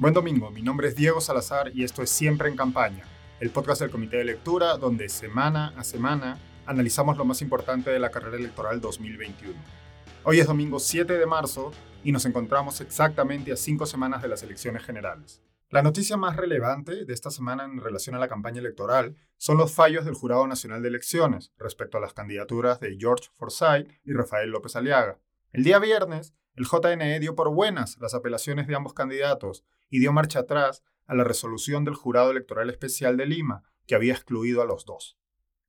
Buen domingo, mi nombre es Diego Salazar y esto es Siempre en Campaña, el podcast del Comité de Lectura donde semana a semana analizamos lo más importante de la carrera electoral 2021. Hoy es domingo 7 de marzo y nos encontramos exactamente a cinco semanas de las elecciones generales. La noticia más relevante de esta semana en relación a la campaña electoral son los fallos del Jurado Nacional de Elecciones respecto a las candidaturas de George Forsyth y Rafael López Aliaga. El día viernes, el JNE dio por buenas las apelaciones de ambos candidatos y dio marcha atrás a la resolución del Jurado Electoral Especial de Lima, que había excluido a los dos.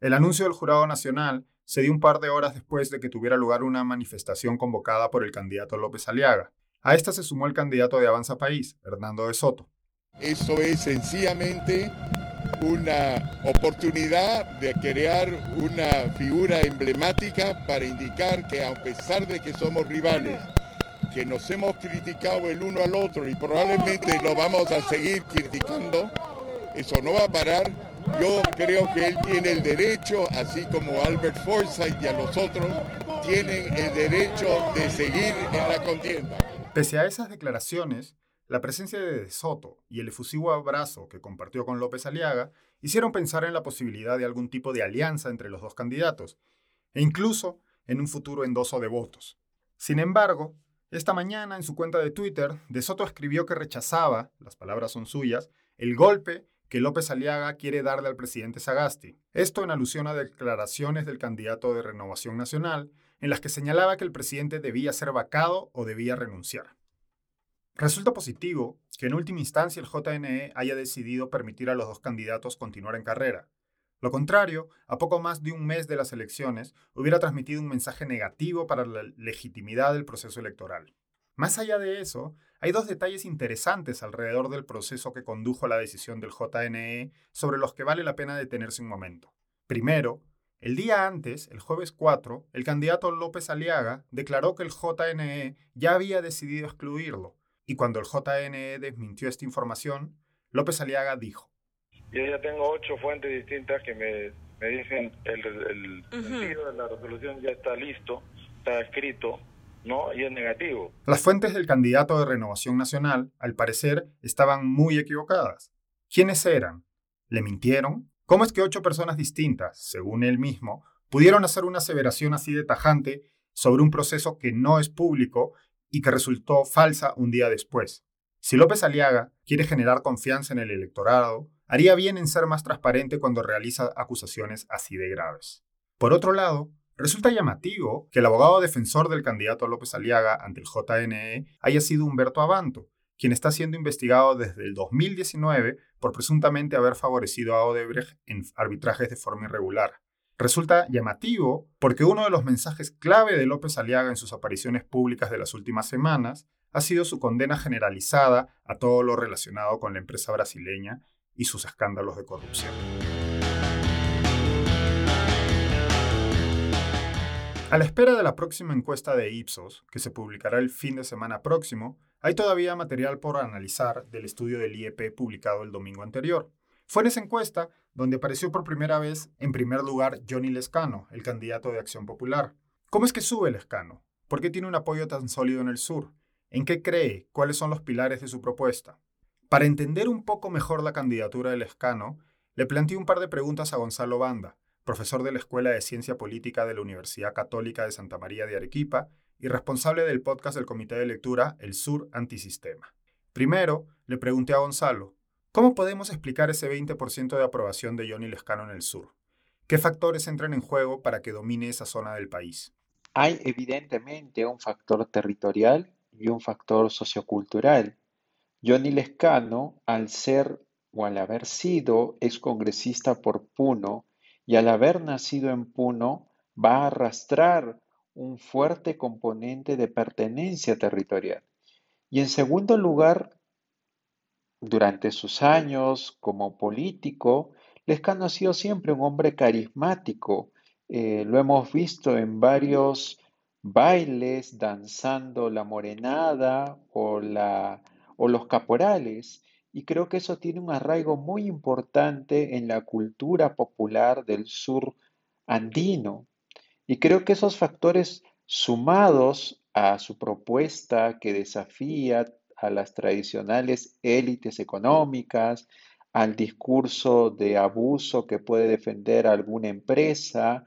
El anuncio del Jurado Nacional se dio un par de horas después de que tuviera lugar una manifestación convocada por el candidato López Aliaga. A esta se sumó el candidato de Avanza País, Hernando de Soto. Eso es sencillamente una oportunidad de crear una figura emblemática para indicar que a pesar de que somos rivales, que nos hemos criticado el uno al otro y probablemente lo vamos a seguir criticando, eso no va a parar. Yo creo que él tiene el derecho, así como Albert Forsyth y a los otros, tienen el derecho de seguir en la contienda. Pese a esas declaraciones, la presencia de De Soto y el efusivo abrazo que compartió con López Aliaga hicieron pensar en la posibilidad de algún tipo de alianza entre los dos candidatos, e incluso en un futuro endoso de votos. Sin embargo, esta mañana en su cuenta de Twitter, De Soto escribió que rechazaba, las palabras son suyas, el golpe que López Aliaga quiere darle al presidente Sagasti. Esto en alusión a declaraciones del candidato de Renovación Nacional, en las que señalaba que el presidente debía ser vacado o debía renunciar. Resulta positivo que en última instancia el JNE haya decidido permitir a los dos candidatos continuar en carrera. Lo contrario, a poco más de un mes de las elecciones, hubiera transmitido un mensaje negativo para la legitimidad del proceso electoral. Más allá de eso, hay dos detalles interesantes alrededor del proceso que condujo a la decisión del JNE sobre los que vale la pena detenerse un momento. Primero, el día antes, el jueves 4, el candidato López Aliaga declaró que el JNE ya había decidido excluirlo, y cuando el JNE desmintió esta información, López Aliaga dijo. Yo ya tengo ocho fuentes distintas que me, me dicen el, el sentido de la resolución ya está listo, está escrito, ¿no? Y es negativo. Las fuentes del candidato de Renovación Nacional, al parecer, estaban muy equivocadas. ¿Quiénes eran? ¿Le mintieron? ¿Cómo es que ocho personas distintas, según él mismo, pudieron hacer una aseveración así de tajante sobre un proceso que no es público y que resultó falsa un día después. Si López Aliaga quiere generar confianza en el electorado, haría bien en ser más transparente cuando realiza acusaciones así de graves. Por otro lado, resulta llamativo que el abogado defensor del candidato López Aliaga ante el JNE haya sido Humberto Abanto, quien está siendo investigado desde el 2019 por presuntamente haber favorecido a Odebrecht en arbitrajes de forma irregular. Resulta llamativo porque uno de los mensajes clave de López Aliaga en sus apariciones públicas de las últimas semanas ha sido su condena generalizada a todo lo relacionado con la empresa brasileña y sus escándalos de corrupción. A la espera de la próxima encuesta de Ipsos, que se publicará el fin de semana próximo, hay todavía material por analizar del estudio del IEP publicado el domingo anterior. Fue en esa encuesta donde apareció por primera vez en primer lugar Johnny Lescano, el candidato de Acción Popular. ¿Cómo es que sube Lescano? ¿Por qué tiene un apoyo tan sólido en el sur? ¿En qué cree? ¿Cuáles son los pilares de su propuesta? Para entender un poco mejor la candidatura de Lescano, le planteé un par de preguntas a Gonzalo Banda, profesor de la Escuela de Ciencia Política de la Universidad Católica de Santa María de Arequipa y responsable del podcast del Comité de Lectura El Sur Antisistema. Primero, le pregunté a Gonzalo, ¿Cómo podemos explicar ese 20% de aprobación de Johnny Lescano en el sur? ¿Qué factores entran en juego para que domine esa zona del país? Hay evidentemente un factor territorial y un factor sociocultural. Johnny Lescano, al ser o al haber sido excongresista por Puno y al haber nacido en Puno, va a arrastrar un fuerte componente de pertenencia territorial. Y en segundo lugar, durante sus años como político, Lescano ha sido siempre un hombre carismático. Eh, lo hemos visto en varios bailes, danzando la morenada o, la, o los caporales. Y creo que eso tiene un arraigo muy importante en la cultura popular del sur andino. Y creo que esos factores sumados a su propuesta que desafía a las tradicionales élites económicas, al discurso de abuso que puede defender alguna empresa.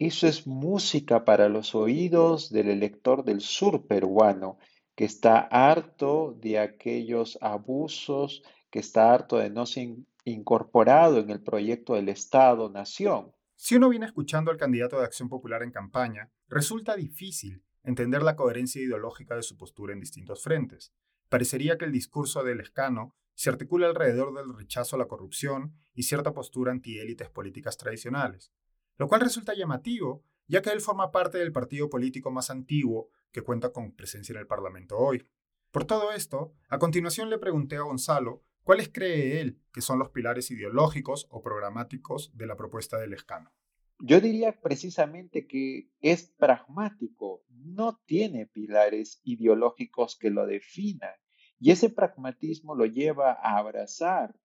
Eso es música para los oídos del elector del sur peruano, que está harto de aquellos abusos, que está harto de no ser incorporado en el proyecto del Estado-Nación. Si uno viene escuchando al candidato de Acción Popular en campaña, resulta difícil entender la coherencia ideológica de su postura en distintos frentes. Parecería que el discurso del escano se articula alrededor del rechazo a la corrupción y cierta postura antiélites políticas tradicionales, lo cual resulta llamativo, ya que él forma parte del partido político más antiguo que cuenta con presencia en el Parlamento hoy. Por todo esto, a continuación le pregunté a Gonzalo cuáles cree él que son los pilares ideológicos o programáticos de la propuesta del escano. Yo diría precisamente que es pragmático, no tiene pilares ideológicos que lo definan y ese pragmatismo lo lleva a abrazar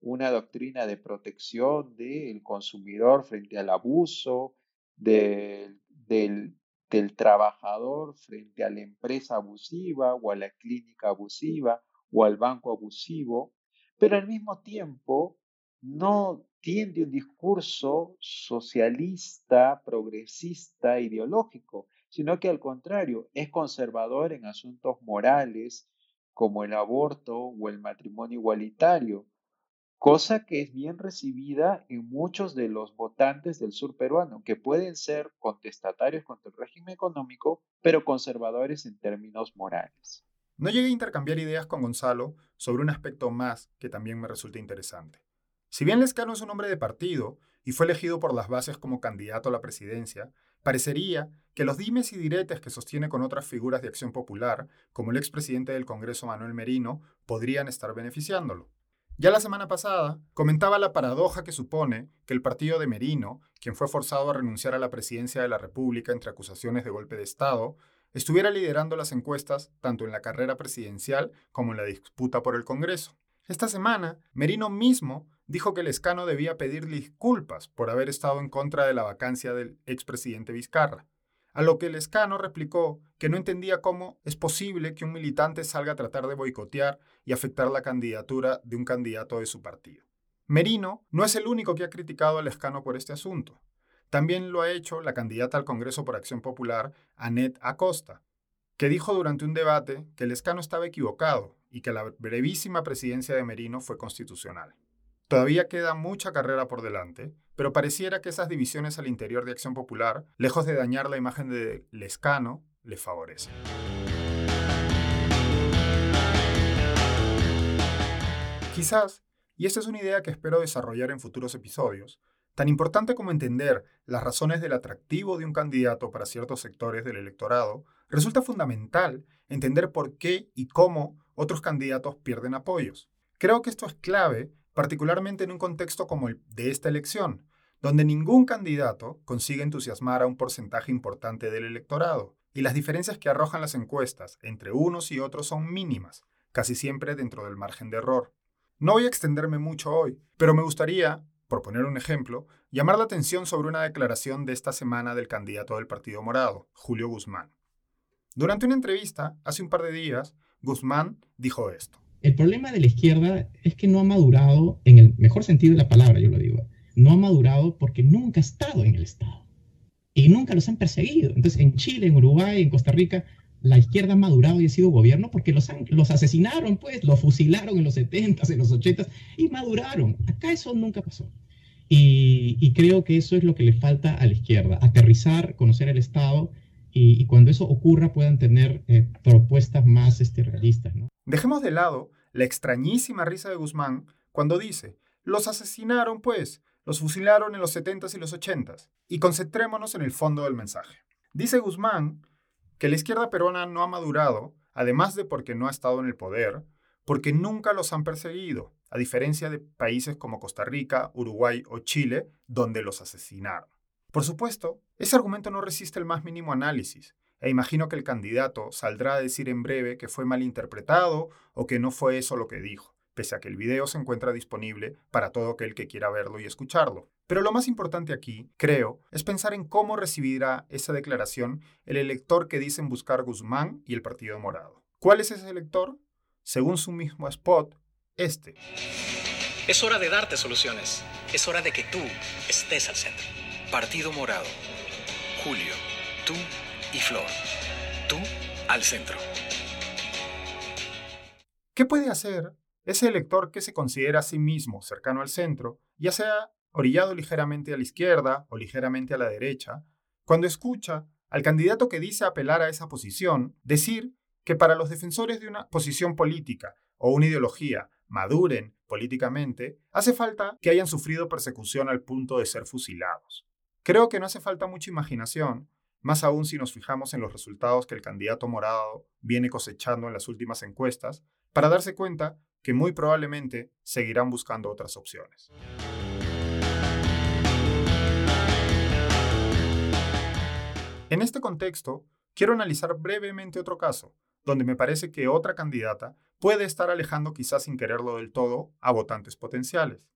una doctrina de protección del consumidor frente al abuso, del, del, trabajador frente a la empresa abusiva o a la clínica abusiva o al banco abusivo, pero al mismo tiempo no tiende un discurso socialista, progresista, ideológico, sino que al contrario, es conservador en asuntos morales como el aborto o el matrimonio igualitario, cosa que es bien recibida en muchos de los votantes del sur peruano, que pueden ser contestatarios contra el régimen económico, pero conservadores en términos morales. No llegué a intercambiar ideas con Gonzalo sobre un aspecto más que también me resulta interesante. Si bien Lescano es un hombre de partido y fue elegido por las bases como candidato a la presidencia, parecería que los dimes y diretes que sostiene con otras figuras de acción popular, como el expresidente del Congreso Manuel Merino, podrían estar beneficiándolo. Ya la semana pasada comentaba la paradoja que supone que el partido de Merino, quien fue forzado a renunciar a la presidencia de la República entre acusaciones de golpe de Estado, estuviera liderando las encuestas tanto en la carrera presidencial como en la disputa por el Congreso. Esta semana, Merino mismo dijo que Lescano debía pedir disculpas por haber estado en contra de la vacancia del expresidente Vizcarra, a lo que Lescano replicó que no entendía cómo es posible que un militante salga a tratar de boicotear y afectar la candidatura de un candidato de su partido. Merino no es el único que ha criticado a Lescano por este asunto. También lo ha hecho la candidata al Congreso por Acción Popular, Annette Acosta, que dijo durante un debate que Lescano estaba equivocado y que la brevísima presidencia de Merino fue constitucional. Todavía queda mucha carrera por delante, pero pareciera que esas divisiones al interior de Acción Popular, lejos de dañar la imagen de Lescano, le favorecen. Quizás, y esta es una idea que espero desarrollar en futuros episodios, tan importante como entender las razones del atractivo de un candidato para ciertos sectores del electorado, resulta fundamental entender por qué y cómo otros candidatos pierden apoyos. Creo que esto es clave, particularmente en un contexto como el de esta elección, donde ningún candidato consigue entusiasmar a un porcentaje importante del electorado, y las diferencias que arrojan las encuestas entre unos y otros son mínimas, casi siempre dentro del margen de error. No voy a extenderme mucho hoy, pero me gustaría, por poner un ejemplo, llamar la atención sobre una declaración de esta semana del candidato del Partido Morado, Julio Guzmán. Durante una entrevista, hace un par de días, Guzmán dijo esto. El problema de la izquierda es que no ha madurado, en el mejor sentido de la palabra, yo lo digo, no ha madurado porque nunca ha estado en el Estado y nunca los han perseguido. Entonces, en Chile, en Uruguay, en Costa Rica, la izquierda ha madurado y ha sido gobierno porque los, los asesinaron, pues, los fusilaron en los 70s, en los 80s y maduraron. Acá eso nunca pasó. Y, creo que eso es lo que le falta a la izquierda, aterrizar, conocer el Estado y, cuando eso ocurra puedan tener eh, propuestas más este, realistas. ¿no? Dejemos de lado la extrañísima risa de Guzmán cuando dice, los asesinaron pues, los fusilaron en los 70s y los 80s, y concentrémonos en el fondo del mensaje. Dice Guzmán que la izquierda peruana no ha madurado, además de porque no ha estado en el poder, porque nunca los han perseguido, a diferencia de países como Costa Rica, Uruguay o Chile, donde los asesinaron. Por supuesto, ese argumento no resiste el más mínimo análisis, e imagino que el candidato saldrá a decir en breve que fue malinterpretado o que no fue eso lo que dijo, pese a que el video se encuentra disponible para todo aquel que quiera verlo y escucharlo. Pero lo más importante aquí, creo, es pensar en cómo recibirá esa declaración el elector que dicen buscar Guzmán y el Partido Morado. ¿Cuál es ese elector? según su mismo spot, este. Es hora de darte soluciones. Es hora de que tú estés al centro. Partido Morado. Julio, tú y Flor. Tú al centro. ¿Qué puede hacer ese elector que se considera a sí mismo cercano al centro, ya sea orillado ligeramente a la izquierda o ligeramente a la derecha, cuando escucha al candidato que dice apelar a esa posición decir que para los defensores de una posición política o una ideología maduren políticamente, hace falta que hayan sufrido persecución al punto de ser fusilados. Creo que no hace falta mucha imaginación, más aún si nos fijamos en los resultados que el candidato morado viene cosechando en las últimas encuestas, para darse cuenta que muy probablemente seguirán buscando otras opciones. En este contexto, quiero analizar brevemente otro caso, donde me parece que otra candidata puede estar alejando quizás sin quererlo del todo a votantes potenciales.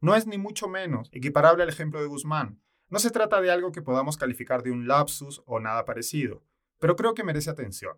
No es ni mucho menos equiparable al ejemplo de Guzmán. No se trata de algo que podamos calificar de un lapsus o nada parecido, pero creo que merece atención.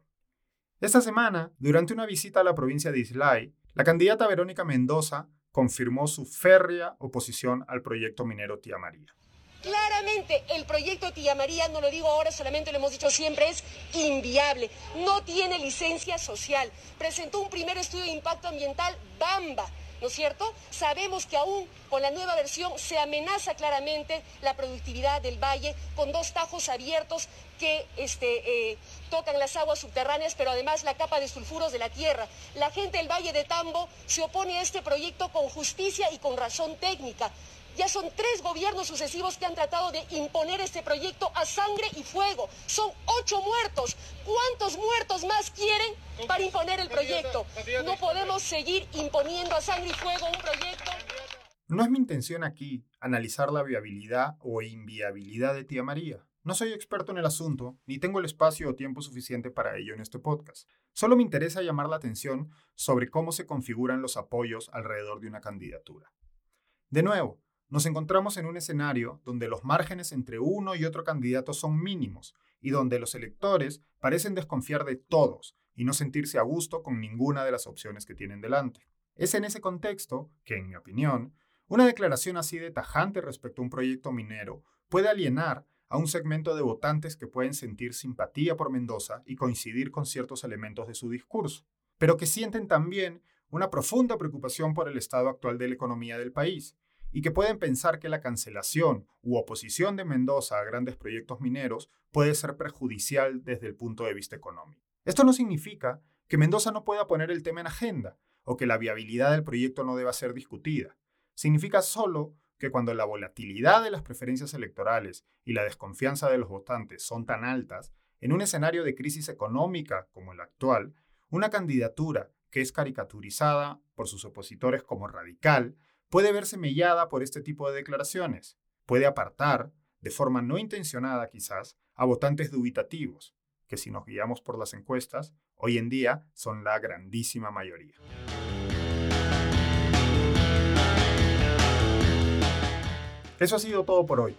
Esta semana, durante una visita a la provincia de Islay, la candidata Verónica Mendoza confirmó su férrea oposición al proyecto minero Tía María. Claramente el proyecto Tía María, no lo digo ahora, solamente lo hemos dicho siempre, es inviable. No tiene licencia social. Presentó un primer estudio de impacto ambiental, Bamba. ¿No es cierto? Sabemos que aún con la nueva versión se amenaza claramente la productividad del valle con dos tajos abiertos que este, eh, tocan las aguas subterráneas, pero además la capa de sulfuros de la tierra. La gente del Valle de Tambo se opone a este proyecto con justicia y con razón técnica. Ya son tres gobiernos sucesivos que han tratado de imponer este proyecto a sangre y fuego. Son ocho muertos. ¿Cuántos muertos más quieren para imponer el proyecto? No podemos seguir imponiendo a sangre y fuego un proyecto. No es mi intención aquí analizar la viabilidad o inviabilidad de Tía María. No soy experto en el asunto, ni tengo el espacio o tiempo suficiente para ello en este podcast. Solo me interesa llamar la atención sobre cómo se configuran los apoyos alrededor de una candidatura. De nuevo, nos encontramos en un escenario donde los márgenes entre uno y otro candidato son mínimos y donde los electores parecen desconfiar de todos y no sentirse a gusto con ninguna de las opciones que tienen delante. Es en ese contexto que, en mi opinión, una declaración así de tajante respecto a un proyecto minero puede alienar a un segmento de votantes que pueden sentir simpatía por Mendoza y coincidir con ciertos elementos de su discurso, pero que sienten también una profunda preocupación por el estado actual de la economía del país y que pueden pensar que la cancelación u oposición de Mendoza a grandes proyectos mineros puede ser perjudicial desde el punto de vista económico. Esto no significa que Mendoza no pueda poner el tema en agenda o que la viabilidad del proyecto no deba ser discutida. Significa solo que cuando la volatilidad de las preferencias electorales y la desconfianza de los votantes son tan altas, en un escenario de crisis económica como el actual, una candidatura que es caricaturizada por sus opositores como radical puede verse mellada por este tipo de declaraciones. Puede apartar, de forma no intencionada quizás, a votantes dubitativos, que si nos guiamos por las encuestas, hoy en día son la grandísima mayoría. Eso ha sido todo por hoy.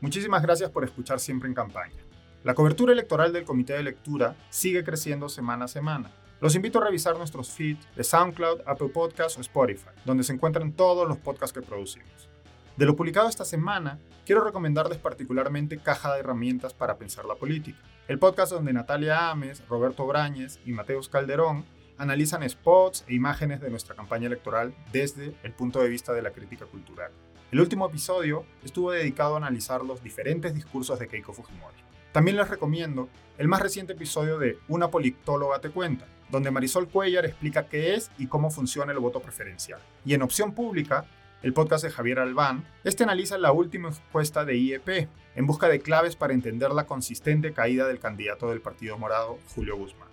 Muchísimas gracias por escuchar siempre en campaña. La cobertura electoral del Comité de Lectura sigue creciendo semana a semana los invito a revisar nuestros feeds de SoundCloud, Apple Podcasts o Spotify, donde se encuentran todos los podcasts que producimos. De lo publicado esta semana, quiero recomendarles particularmente Caja de Herramientas para Pensar la Política, el podcast donde Natalia Ames, Roberto Brañez y Mateus Calderón analizan spots e imágenes de nuestra campaña electoral desde el punto de vista de la crítica cultural. El último episodio estuvo dedicado a analizar los diferentes discursos de Keiko Fujimori. También les recomiendo el más reciente episodio de Una politóloga te cuenta, donde Marisol Cuellar explica qué es y cómo funciona el voto preferencial. Y en Opción Pública, el podcast de Javier Albán, este analiza la última encuesta de IEP en busca de claves para entender la consistente caída del candidato del Partido Morado, Julio Guzmán.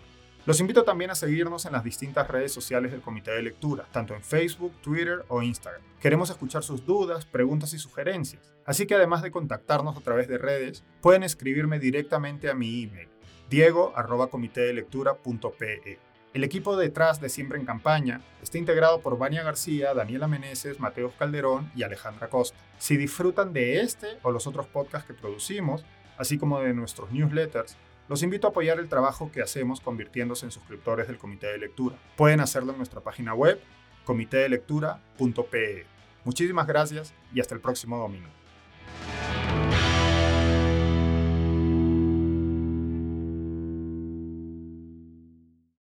Los invito también a seguirnos en las distintas redes sociales del Comité de Lectura, tanto en Facebook, Twitter o Instagram. Queremos escuchar sus dudas, preguntas y sugerencias, así que además de contactarnos a través de redes, pueden escribirme directamente a mi email, diego.comitedelectura.pe. El equipo detrás de Siempre en Campaña está integrado por Vania García, Daniela Meneses, Mateo Calderón y Alejandra Costa. Si disfrutan de este o los otros podcasts que producimos, así como de nuestros newsletters, los invito a apoyar el trabajo que hacemos convirtiéndose en suscriptores del Comité de Lectura. Pueden hacerlo en nuestra página web, comitedelectura.pe. Muchísimas gracias y hasta el próximo domingo.